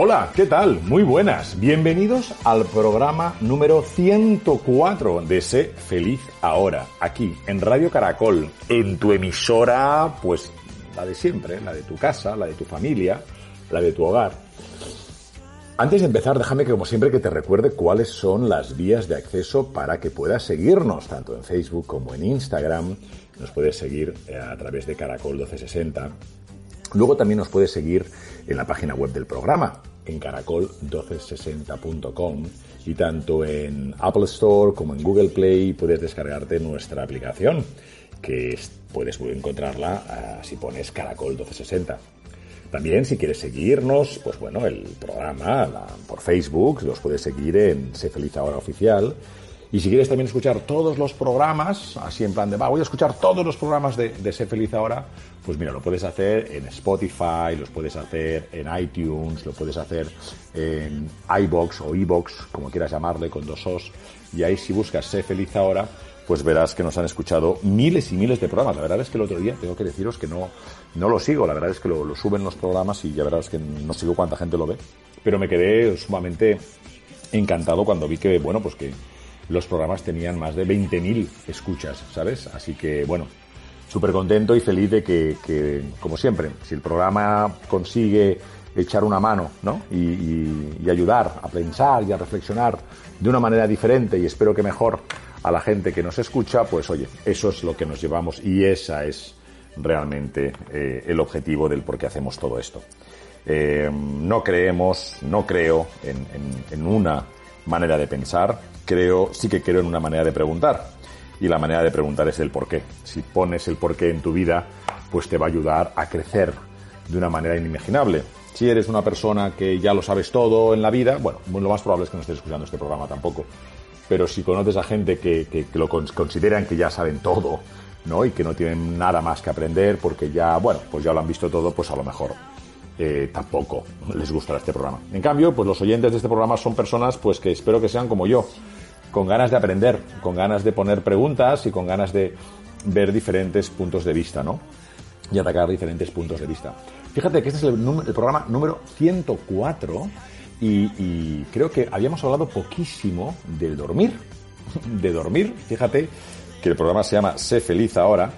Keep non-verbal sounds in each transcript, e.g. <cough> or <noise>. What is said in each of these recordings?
Hola, ¿qué tal? Muy buenas. Bienvenidos al programa número 104 de Sé Feliz Ahora, aquí en Radio Caracol, en tu emisora, pues la de siempre, la de tu casa, la de tu familia, la de tu hogar. Antes de empezar, déjame que como siempre que te recuerde cuáles son las vías de acceso para que puedas seguirnos, tanto en Facebook como en Instagram. Nos puedes seguir eh, a través de Caracol 1260 Luego también nos puedes seguir en la página web del programa, en caracol1260.com y tanto en Apple Store como en Google Play puedes descargarte nuestra aplicación, que puedes encontrarla ah, si pones Caracol 1260. También si quieres seguirnos, pues bueno, el programa por Facebook, los puedes seguir en Se Feliz Ahora Oficial y si quieres también escuchar todos los programas, así en plan de, va, voy a escuchar todos los programas de, de Sé Feliz Ahora, pues mira, lo puedes hacer en Spotify, los puedes hacer en iTunes, lo puedes hacer en iBox o iBox, como quieras llamarle, con dos os. Y ahí si buscas Sé Feliz Ahora, pues verás que nos han escuchado miles y miles de programas. La verdad es que el otro día tengo que deciros que no, no lo sigo, la verdad es que lo, lo suben los programas y ya verás que no sigo cuánta gente lo ve. Pero me quedé sumamente encantado cuando vi que, bueno, pues que los programas tenían más de 20.000 escuchas, ¿sabes? Así que, bueno, súper contento y feliz de que, como siempre, si el programa consigue echar una mano, ¿no? Y, ayudar a pensar y a reflexionar de una manera diferente y espero que mejor a la gente que nos escucha, pues oye, eso es lo que nos llevamos y esa es realmente eh, el objetivo del por qué hacemos todo esto. Eh, no creemos, no creo en una manera de pensar, creo, sí que creo en una manera de preguntar. Y la manera de preguntar es el por qué. Si pones el por qué en tu vida, pues te va a ayudar a crecer de una manera inimaginable. Si eres una persona que ya lo sabes todo en la vida, bueno, lo más probable es que no estés escuchando este programa tampoco. Pero si conoces a gente que, que, lo consideran que ya saben todo, ¿no? Y que no tienen nada más que aprender porque ya, bueno, pues ya lo han visto todo, pues a lo mejor eh, tampoco les gustará este programa. En cambio, pues los oyentes de este programa son personas pues que espero que sean como yo, con ganas de aprender, con ganas de poner preguntas y con ganas de ver diferentes puntos de vista, ¿no? Y atacar diferentes puntos de vista. Fíjate que este es el, programa número 104 y, y, creo que habíamos hablado poquísimo del dormir. <laughs> De dormir, fíjate que el programa se llama Sé feliz ahora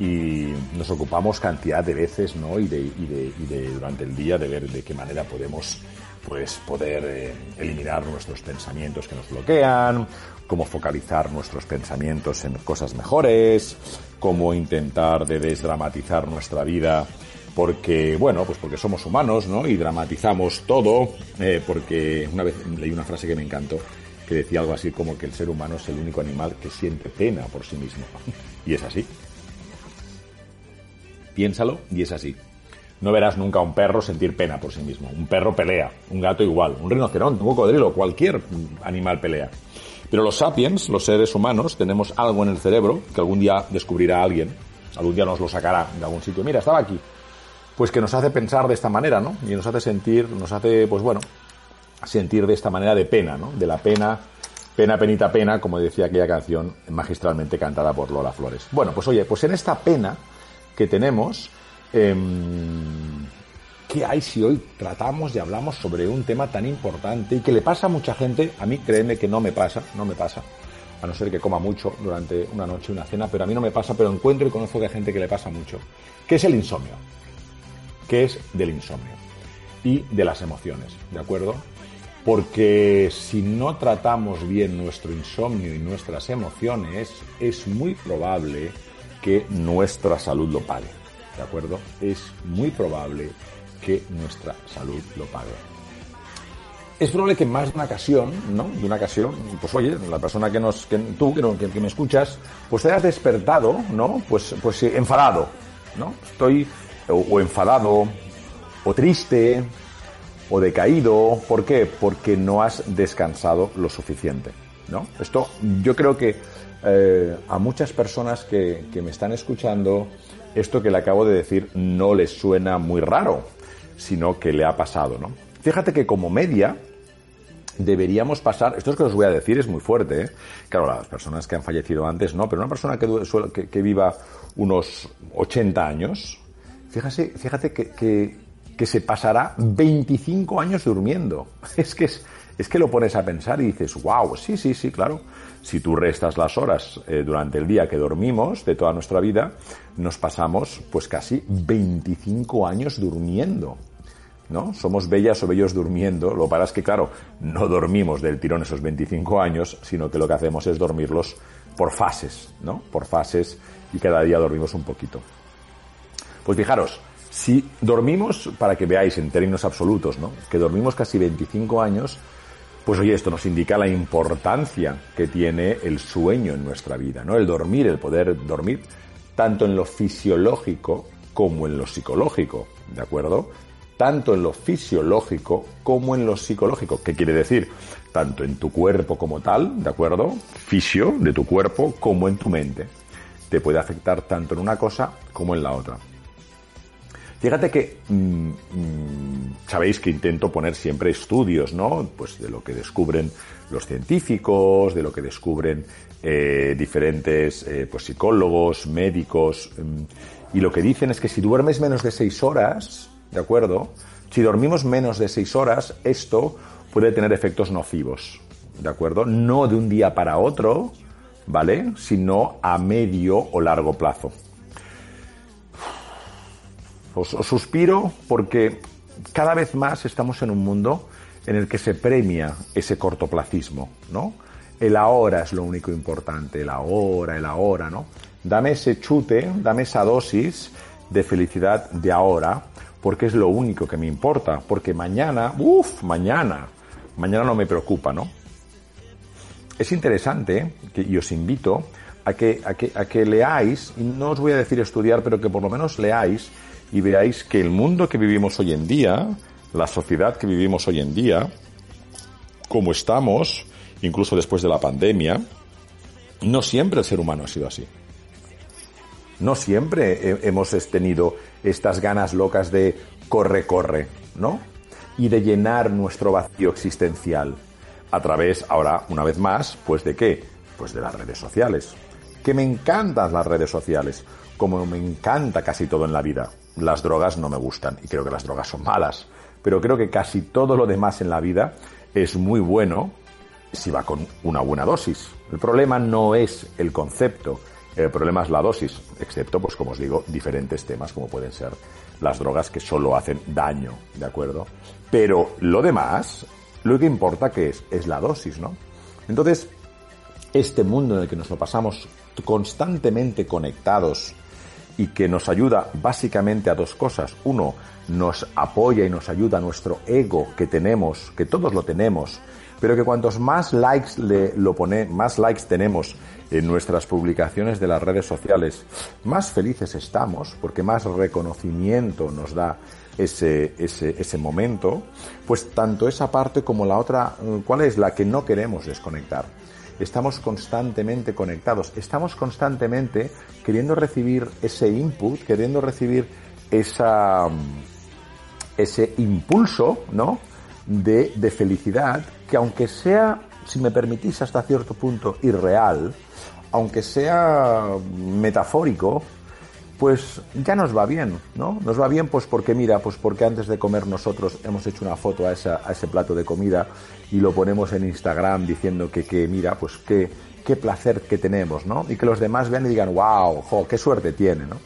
y nos ocupamos cantidad de veces, ¿no? Y y de durante el día de ver de qué manera podemos pues poder eh, eliminar nuestros pensamientos que nos bloquean, cómo focalizar nuestros pensamientos en cosas mejores, cómo intentar de desdramatizar nuestra vida porque, bueno, pues porque somos humanos, ¿no? Y dramatizamos todo, eh, porque una vez leí una frase que me encantó, que decía algo así como que el ser humano es el único animal que siente pena por sí mismo. <laughs> y es así. Piénsalo y es así. No verás nunca a un perro sentir pena por sí mismo. Un perro pelea, un gato igual, un rinoceronte, un cocodrilo, cualquier animal pelea. Pero los sapiens, los seres humanos, tenemos algo en el cerebro que algún día descubrirá alguien, algún día nos lo sacará de algún sitio. Mira, estaba aquí. Pues que nos hace pensar de esta manera, ¿no? Y nos hace sentir, nos hace, pues bueno, sentir de esta manera de pena, ¿no? De la pena, pena, penita, pena, como decía aquella canción magistralmente cantada por Lola Flores. Bueno, pues oye, pues en esta pena que tenemos, em, ¿qué hay si hoy tratamos y hablamos sobre un tema tan importante y que le pasa a mucha gente? A mí créeme que no me pasa, no me pasa a no ser que coma mucho durante una noche, una cena, pero a mí no me pasa, pero encuentro y conozco que hay gente que le pasa mucho, que es el insomnio. ¿Qué es del insomnio? Y de las emociones, ¿de acuerdo? Porque si no tratamos bien nuestro insomnio y nuestras emociones, es muy probable que nuestra salud lo pague, ¿de acuerdo? Es muy probable que nuestra salud lo pague es probable que más de una ocasión, ¿no? De una ocasión, pues oye, la persona que nos, que tú, que, que, me escuchas, pues te hayas despertado, ¿no? Pues, pues enfadado, ¿no? Estoy o, enfadado, o triste, o decaído. ¿Por qué? Porque no has descansado lo suficiente, ¿no? Esto, yo creo que eh, a muchas personas que, que me están escuchando, esto que le acabo de decir no les suena muy raro, sino que le ha pasado, ¿no? Fíjate que como media, deberíamos pasar, esto es que os voy a decir es muy fuerte, ¿eh? claro, las personas que han fallecido antes no, pero una persona que, que, viva unos 80 años, fíjate, fíjate que, que, se pasará 25 años durmiendo. <laughs> Es que, es, es, que lo pones a pensar y dices, wow, sí, sí, sí, claro. Si tú restas las horas eh, durante el día que dormimos de toda nuestra vida, nos pasamos pues casi 25 años durmiendo. ¿no? Somos bellas o bellos durmiendo, lo que pasa es que, claro, no dormimos del tirón esos 25 años, sino que lo que hacemos es dormirlos por fases, ¿no? Por fases y cada día dormimos un poquito. Pues fijaros, si dormimos, para que veáis en términos absolutos, ¿no? Que dormimos casi 25 años, pues oye, esto nos indica la importancia que tiene el sueño en nuestra vida, ¿no? El dormir, el poder dormir, tanto en lo fisiológico como en lo psicológico, ¿de acuerdo? tanto en lo fisiológico como en lo psicológico. ¿Qué quiere decir? Tanto en tu cuerpo como tal, ¿de acuerdo? Fisio de tu cuerpo como en tu mente. Te puede afectar tanto en una cosa como en la otra. Fíjate que mm, mm, sabéis que intento poner siempre estudios, ¿no? Pues de lo que descubren los científicos, de lo que descubren eh, diferentes eh, pues, psicólogos, médicos, mm, y lo que dicen es que si duermes menos de seis horas, ¿de acuerdo? Si dormimos menos de seis horas, esto puede tener efectos nocivos, ¿de acuerdo? No de un día para otro, ¿vale? Sino a medio o largo plazo. Os, suspiro porque cada vez más estamos en un mundo en el que se premia ese cortoplacismo, ¿no? El ahora es lo único importante, el ahora, el ahora, ¿no? Dame ese chute, dame esa dosis de felicidad de ahora, porque es lo único que me importa, porque mañana, uff, mañana, mañana no me preocupa, ¿no? Es interesante, y os invito a que, a que, a que leáis, y no os voy a decir estudiar, pero que por lo menos leáis y veáis que el mundo que vivimos hoy en día, la sociedad que vivimos hoy en día, como estamos, incluso después de la pandemia, no siempre el ser humano ha sido así. No siempre hemos tenido estas ganas locas de corre, corre, ¿no? Y de llenar nuestro vacío existencial a través, ahora, una vez más, pues de qué? Pues de las redes sociales. Que me encantan las redes sociales, como me encanta casi todo en la vida. Las drogas no me gustan y creo que las drogas son malas, pero creo que casi todo lo demás en la vida es muy bueno si va con una buena dosis. El problema no es el concepto, el problema es la dosis, excepto, pues como os digo, diferentes temas como pueden ser las drogas que solo hacen daño, ¿de acuerdo? Pero lo demás, lo que importa que es, es la dosis, ¿no? Entonces, este mundo en el que nos lo pasamos constantemente conectados y que nos ayuda básicamente a dos cosas. Uno, nos apoya y nos ayuda a nuestro ego que tenemos, que todos lo tenemos, pero que cuantos más likes le lo pone, más likes tenemos en nuestras publicaciones de las redes sociales, más felices estamos, porque más reconocimiento nos da ese, ese, ese momento, pues tanto esa parte como la otra, ¿cuál es la que no queremos desconectar? Estamos constantemente conectados, estamos constantemente queriendo recibir ese input, queriendo recibir esa, ese impulso, ¿no? de, de felicidad que aunque sea, si me permitís, hasta cierto punto irreal, aunque sea metafórico, pues ya nos va bien, ¿no? Nos va bien pues porque mira, pues porque antes de comer nosotros hemos hecho una foto a, esa, a ese plato de comida y lo ponemos en Instagram diciendo que, que mira, pues qué, qué placer que tenemos, ¿no? Y que los demás vean y digan, wow, jo, qué suerte tiene, ¿no?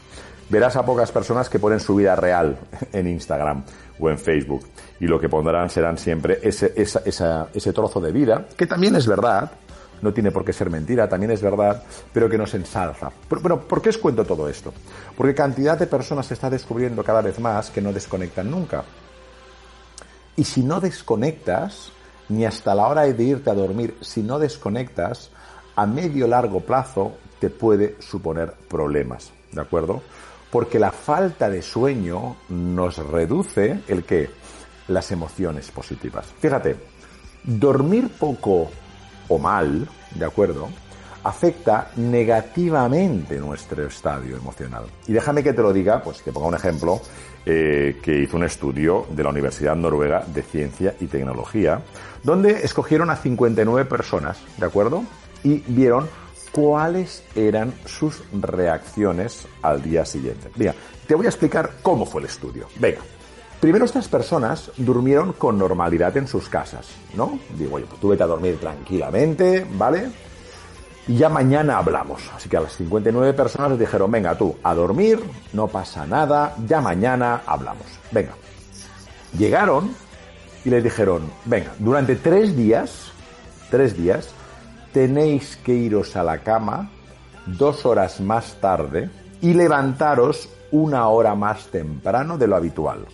Verás a pocas personas que ponen su vida real <laughs> en Instagram o en Facebook y lo que pondrán serán siempre ese, esa, esa, ese trozo de vida, que también es verdad, no tiene por qué ser mentira, también es verdad, pero que nos ensalza. Pero, ¿por qué os cuento todo esto? Porque cantidad de personas se está descubriendo cada vez más que no desconectan nunca. Y si no desconectas, ni hasta la hora de irte a dormir, si no desconectas, a medio largo plazo te puede suponer problemas, ¿de acuerdo? Porque la falta de sueño nos reduce el que las emociones positivas. Fíjate, dormir poco o mal, ¿de acuerdo? Afecta negativamente nuestro estadio emocional. Y déjame que te lo diga, pues que ponga un ejemplo eh, que hizo un estudio de la Universidad Noruega de Ciencia y Tecnología, donde escogieron a 59 personas, ¿de acuerdo? Y vieron cuáles eran sus reacciones al día siguiente. Mira, te voy a explicar cómo fue el estudio. Venga, Primero estas personas durmieron con normalidad en sus casas, ¿no? Digo, oye, pues tú vete a dormir tranquilamente, ¿vale? Y ya mañana hablamos. Así que a las 59 personas les dijeron, venga tú, a dormir, no pasa nada, ya mañana hablamos. Venga. Llegaron y les dijeron, venga, durante tres días, tres días, tenéis que iros a la cama dos horas más tarde y levantaros una hora más temprano de lo habitual.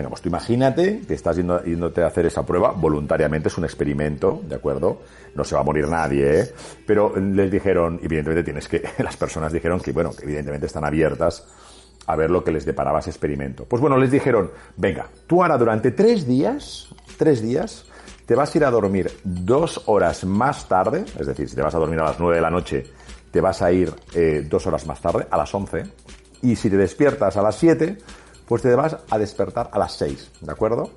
Venga, pues tú imagínate que estás yendo, yéndote a hacer esa prueba voluntariamente, es un experimento, ¿de acuerdo? No se va a morir nadie, ¿eh? Pero les dijeron, evidentemente tienes que, <laughs> las personas dijeron que, bueno, que evidentemente están abiertas a ver lo que les deparaba ese experimento. Pues bueno, les dijeron, venga, tú ahora durante tres días, tres días, te vas a ir a dormir dos horas más tarde, es decir, si te vas a dormir a las nueve de la noche, te vas a ir eh, dos horas más tarde, a las once, y si te despiertas a las siete, pues te vas a despertar a las 6, ¿de acuerdo?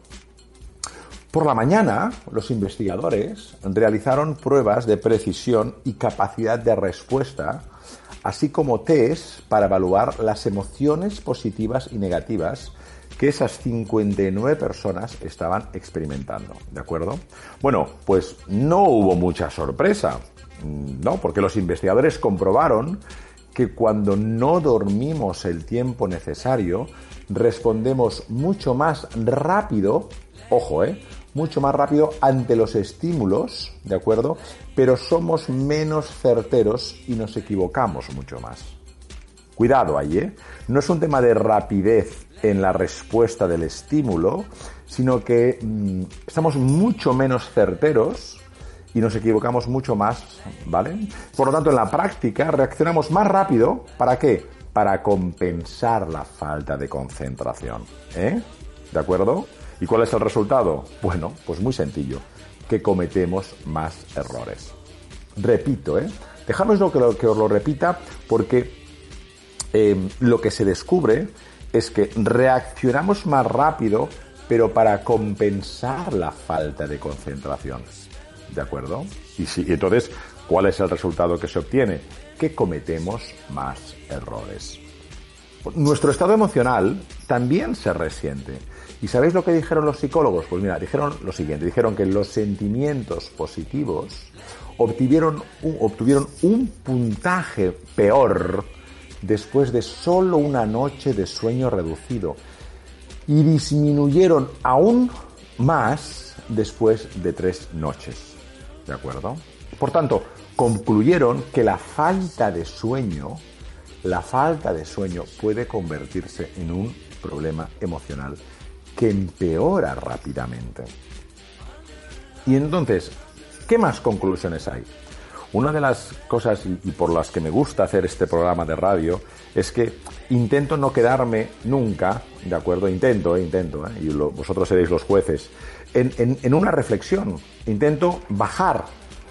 Por la mañana, los investigadores realizaron pruebas de precisión y capacidad de respuesta, así como test para evaluar las emociones positivas y negativas que esas 59 personas estaban experimentando, ¿de acuerdo? Bueno, pues no hubo mucha sorpresa, ¿no? Porque los investigadores comprobaron que cuando no dormimos el tiempo necesario, respondemos mucho más rápido, ojo, eh, mucho más rápido ante los estímulos, ¿de acuerdo? Pero somos menos certeros y nos equivocamos mucho más. Cuidado ahí, ¿eh? No es un tema de rapidez en la respuesta del estímulo, sino que mm, estamos mucho menos certeros y nos equivocamos mucho más, ¿vale? Por lo tanto, en la práctica reaccionamos más rápido, ¿para qué? para compensar la falta de concentración. ¿Eh? ¿De acuerdo? ¿Y cuál es el resultado? Bueno, pues muy sencillo, que cometemos más errores. Repito, ¿eh? Dejámoslo que, lo, que os lo repita porque eh, lo que se descubre es que reaccionamos más rápido, pero para compensar la falta de concentración. ¿De acuerdo? Y, si, entonces, ¿cuál es el resultado que se obtiene? que cometemos más errores. Nuestro estado emocional también se resiente. ¿Y sabéis lo que dijeron los psicólogos? Pues mira, dijeron lo siguiente, dijeron que los sentimientos positivos obtuvieron obtuvieron un puntaje peor después de solo una noche de sueño reducido y disminuyeron aún más después de tres noches. ¿De acuerdo? Por tanto, concluyeron que la falta de sueño, la falta de sueño puede convertirse en un problema emocional que empeora rápidamente. Y entonces, ¿qué más conclusiones hay? Una de las cosas y por las que me gusta hacer este programa de radio es que intento no quedarme nunca, ¿de acuerdo? Intento, eh, intento, eh, y vosotros seréis los jueces, en una reflexión. Intento bajar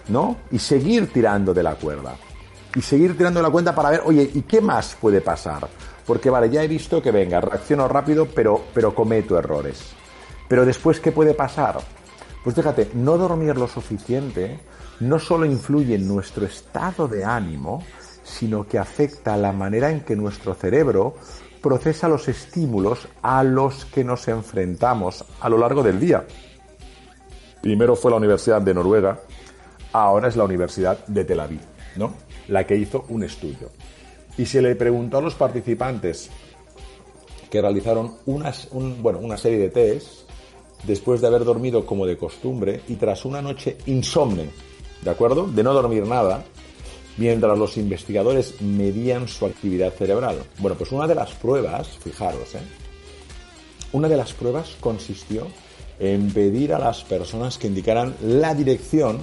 ¿no? Y seguir tirando de la cuerda. Y seguir tirando de la cuenta para ver, oye, ¿y qué más puede pasar? Porque vale, ya he visto que venga, reacciono rápido, pero, pero cometo errores. Pero después, ¿qué puede pasar? Pues fíjate, no dormir lo suficiente no solo influye en nuestro estado de ánimo, sino que afecta la manera en que nuestro cerebro procesa los estímulos a los que nos enfrentamos a lo largo del día. Primero fue la Universidad de Noruega, ahora es la Universidad de Tel Aviv, ¿no? La que hizo un estudio. Y se le preguntó a los participantes que realizaron bueno, una serie de test después de haber dormido como de costumbre y tras una noche insomne, ¿de acuerdo? De no dormir nada, mientras los investigadores medían su actividad cerebral. Bueno, pues una de las pruebas, fijaros, ¿eh? una de las pruebas consistió en pedir a las personas que indicaran la dirección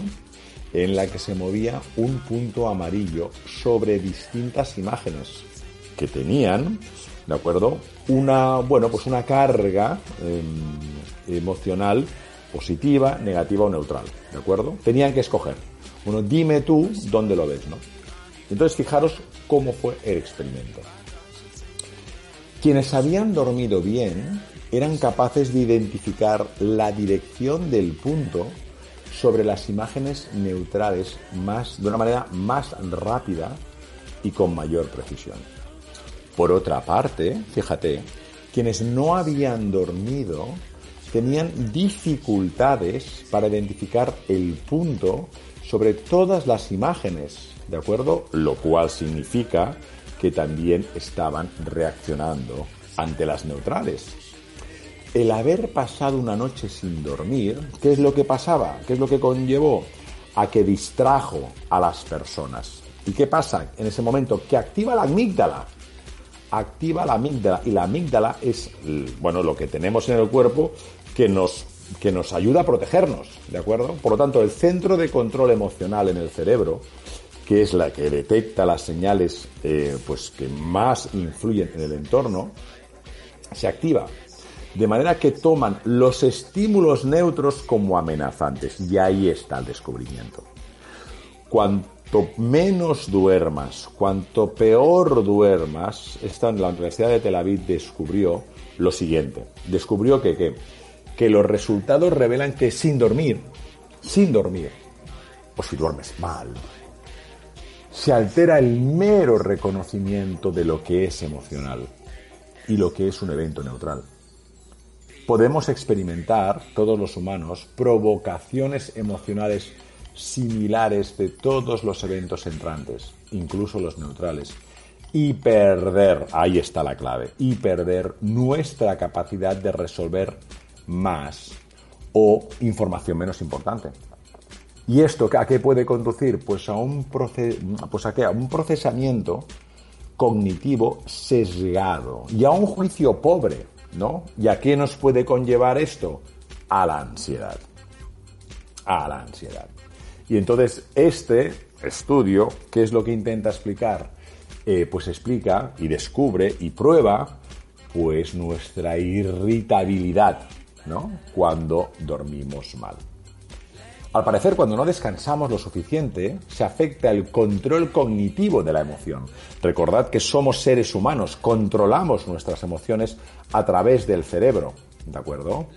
en la que se movía un punto amarillo sobre distintas imágenes que tenían, ¿de acuerdo? Una, bueno, pues una carga em, emocional positiva, negativa o neutral, ¿de acuerdo? Tenían que escoger. Bueno, dime tú dónde lo ves, ¿no? Entonces, fijaros cómo fue el experimento. Quienes habían dormido bien eran capaces de identificar la dirección del punto sobre las imágenes neutrales más, de una manera más rápida y con mayor precisión. Por otra parte, fíjate, quienes no habían dormido tenían dificultades para identificar el punto sobre todas las imágenes, ¿de acuerdo? Lo cual significa que también estaban reaccionando ante las neutrales. El haber pasado una noche sin dormir, ¿qué es lo que pasaba? ¿Qué es lo que conllevó? A que distrajo a las personas. ¿Y qué pasa en ese momento? Que activa la amígdala. Activa la amígdala. Y la amígdala es, bueno, lo que tenemos en el cuerpo que nos que nos ayuda a protegernos, ¿de acuerdo? Por lo tanto, el centro de control emocional en el cerebro, que es la que detecta las señales eh, pues que más influyen en el entorno, se activa. De manera que toman los estímulos neutros como amenazantes. Y ahí está el descubrimiento. Cuanto menos duermas, cuanto peor duermas, esta en la Universidad de Tel Aviv descubrió lo siguiente. Descubrió que, que que los resultados revelan que sin dormir, sin dormir, o si duermes mal, se altera el mero reconocimiento de lo que es emocional y lo que es un evento neutral. Podemos experimentar, todos los humanos, provocaciones emocionales similares de todos los eventos entrantes, incluso los neutrales, y perder, ahí está la clave, y perder nuestra capacidad de resolver más o información menos importante. ¿Y esto a qué puede conducir? Pues a un, pues a, qué? a un procesamiento cognitivo sesgado y a un juicio pobre, ¿no? ¿Y a qué nos puede conllevar esto? A la ansiedad. A la ansiedad. Y entonces este estudio, ¿qué es lo que intenta explicar? Eh, pues explica y descubre y prueba pues nuestra irritabilidad, cuando dormimos mal. Al parecer, cuando no descansamos lo suficiente, se afecta el control cognitivo de la emoción. Recordad que somos seres humanos, controlamos nuestras emociones a través del cerebro, ¿de acuerdo?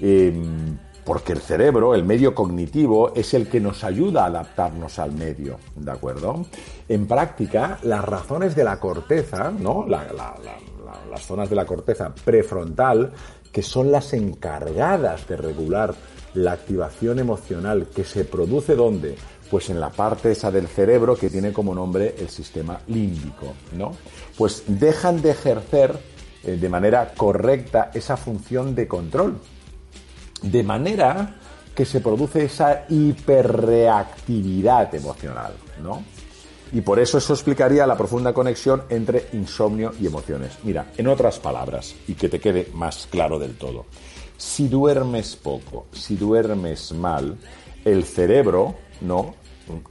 Em, porque el cerebro, el medio cognitivo, es el que nos ayuda a adaptarnos al medio, ¿de acuerdo? En práctica, las razones de la corteza, ¿no? las zonas de la corteza prefrontal que son las encargadas de regular la activación emocional que se produce ¿dónde? Pues en la parte esa del cerebro que tiene como nombre el sistema límbico, ¿no? Pues dejan de ejercer eh, de manera correcta esa función de control. De manera que se produce esa hiperreactividad emocional, ¿no? Y por eso eso explicaría la profunda conexión entre insomnio y emociones. Mira, en otras palabras, y que te quede más claro del todo, si duermes poco, si duermes mal, el cerebro, ¿no?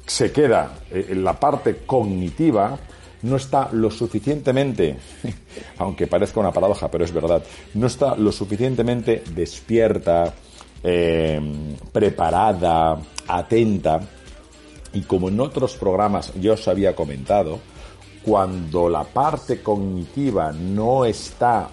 Se queda eh, en la parte cognitiva, no está lo suficientemente, <laughs> aunque parezca una paradoja, pero es verdad, no está lo suficientemente despierta, eh, preparada, atenta. Y como en otros programas yo os había comentado, cuando la parte cognitiva no está,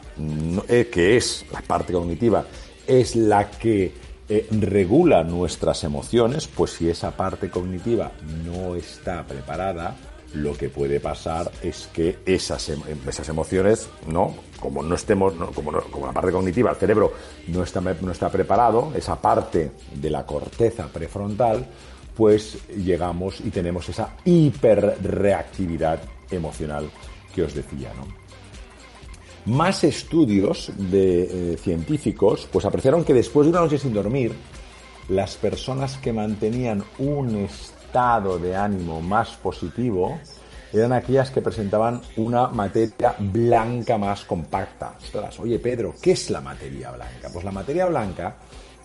eh, que es la parte cognitiva, es la que eh, regula nuestras emociones, pues si esa parte cognitiva no está preparada, lo que puede pasar es que esas, em, esas emociones, ¿no? Como no estemos, Como, como, la parte cognitiva, el cerebro no está, no está preparado, esa parte de la corteza prefrontal, pues llegamos y tenemos esa hiperreactividad emocional que os decía, ¿no? Más estudios de eh, científicos pues apreciaron que después de una noche sin dormir, las personas que mantenían un estado de ánimo más positivo eran aquellas que presentaban una materia blanca más compacta. oye Pedro, ¿qué es la materia blanca? Pues la materia blanca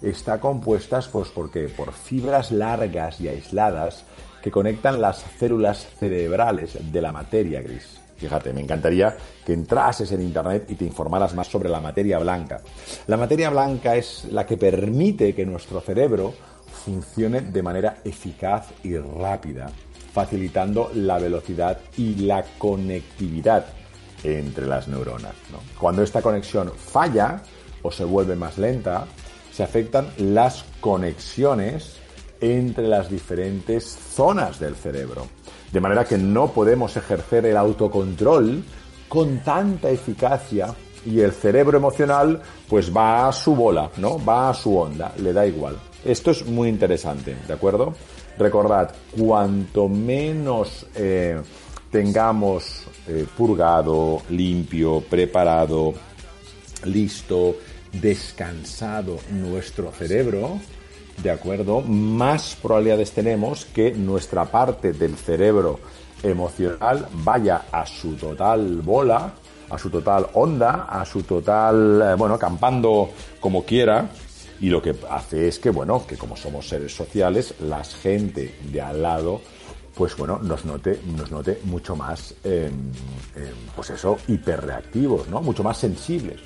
está compuesta pues, porque, por fibras largas y aisladas que conectan las células cerebrales de la materia gris. Fíjate, me encantaría que entrases en Internet y te informaras más sobre la materia blanca. La materia blanca es la que permite que nuestro cerebro funcione de manera eficaz y rápida, facilitando la velocidad y la conectividad entre las neuronas. Cuando esta conexión falla o se vuelve más lenta, se afectan las conexiones entre las diferentes zonas del cerebro. De manera que no podemos ejercer el autocontrol con tanta eficacia y el cerebro emocional pues va a su bola, ¿no? Va a su onda, le da igual. Esto es muy interesante, ¿de acuerdo? Recordad, cuanto menos eh, tengamos eh, purgado, limpio, preparado, listo, descansado nuestro cerebro, ¿de acuerdo? Más probabilidades tenemos que nuestra parte del cerebro emocional vaya a su total bola, a su total onda, a su total, eh, bueno, campando como quiera. Y lo que hace es que, bueno, que como somos seres sociales, la gente de al lado, pues bueno, nos note, nos note mucho más, em, em, pues eso, hiperreactivos, ¿no? Mucho más sensibles.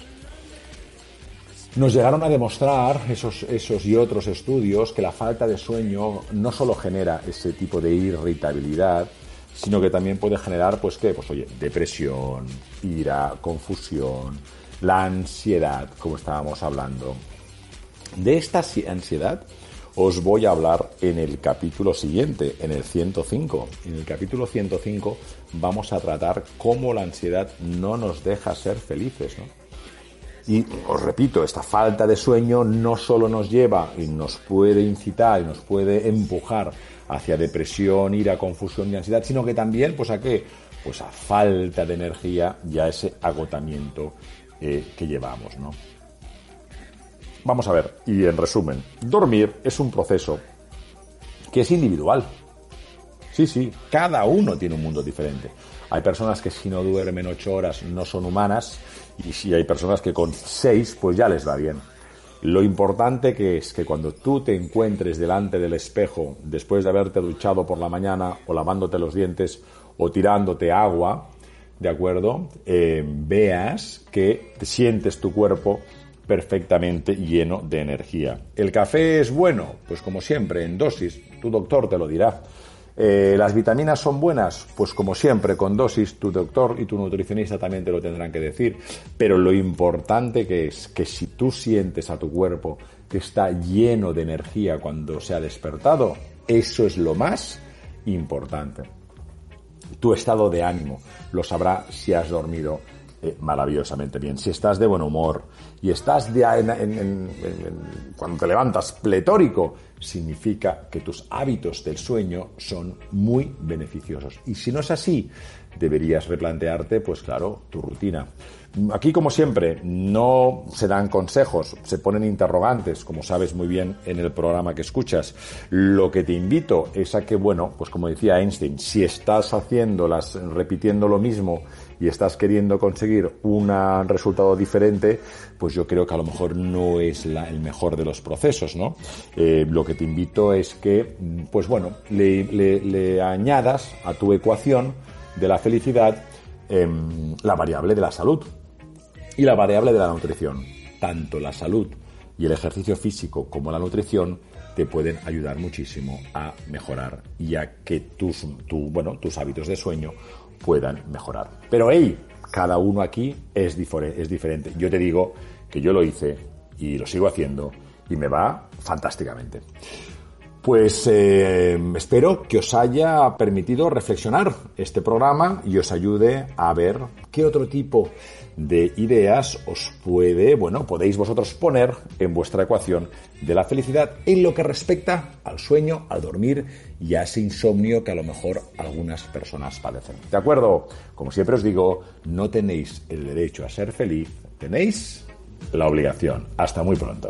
Nos llegaron a demostrar esos, esos y otros estudios que la falta de sueño no solo genera ese tipo de irritabilidad, sino que también puede generar, pues qué, pues oye, depresión, ira, confusión, la ansiedad, como estábamos hablando. De esta ansiedad os voy a hablar en el capítulo siguiente, en el 105. En el capítulo 105 vamos a tratar cómo la ansiedad no nos deja ser felices, ¿no? Y os repito, esta falta de sueño no solo nos lleva y nos puede incitar y nos puede empujar hacia depresión, ira, confusión y ansiedad, sino que también, pues a qué? Pues a falta de energía y a ese agotamiento eh, que llevamos, ¿no? Vamos a ver, y en resumen, dormir es un proceso que es individual. Sí, sí, cada uno tiene un mundo diferente. Hay personas que si no duermen ocho horas no son humanas y si hay personas que con seis pues ya les va bien. Lo importante que es que cuando tú te encuentres delante del espejo después de haberte duchado por la mañana o lavándote los dientes o tirándote agua, ¿de acuerdo? Eh, veas que te sientes tu cuerpo perfectamente lleno de energía. ¿El café es bueno? Pues como siempre, en dosis, tu doctor te lo dirá. Eh, ¿Las vitaminas son buenas? Pues como siempre, con dosis, tu doctor y tu nutricionista también te lo tendrán que decir. Pero lo importante que es que si tú sientes a tu cuerpo que está lleno de energía cuando se ha despertado, eso es lo más importante. Tu estado de ánimo lo sabrá si has dormido eh, maravillosamente bien. Si estás de buen humor y estás de, cuando te levantas pletórico, significa que tus hábitos del sueño son muy beneficiosos. Y si no es así, deberías replantearte, pues claro, tu rutina. Aquí, como siempre, no se dan consejos, se ponen interrogantes, como sabes muy bien en el programa que escuchas. Lo que te invito es a que, bueno, pues como decía Einstein, si estás haciendo las, repitiendo lo mismo y estás queriendo conseguir un resultado diferente, pues yo creo que a lo mejor no es el mejor de los procesos, ¿no? Eh, lo que te invito es que, pues bueno, le, añadas a tu ecuación de la felicidad em, la variable de la salud y la variable de la nutrición. Tanto la salud y el ejercicio físico como la nutrición te pueden ayudar muchísimo a mejorar y a que tus, bueno, tus hábitos de sueño puedan mejorar. Pero hey, cada uno aquí es, es diferente. Yo te digo que yo lo hice y lo sigo haciendo y me va fantásticamente. Pues eh, espero que os haya permitido reflexionar este programa y os ayude a ver qué otro tipo de ideas os puede, bueno, podéis vosotros poner en vuestra ecuación de la felicidad en lo que respecta al sueño, al dormir y a ese insomnio que a lo mejor algunas personas padecen. ¿De acuerdo? Como siempre os digo, no tenéis el derecho a ser feliz, tenéis la obligación. Hasta muy pronto.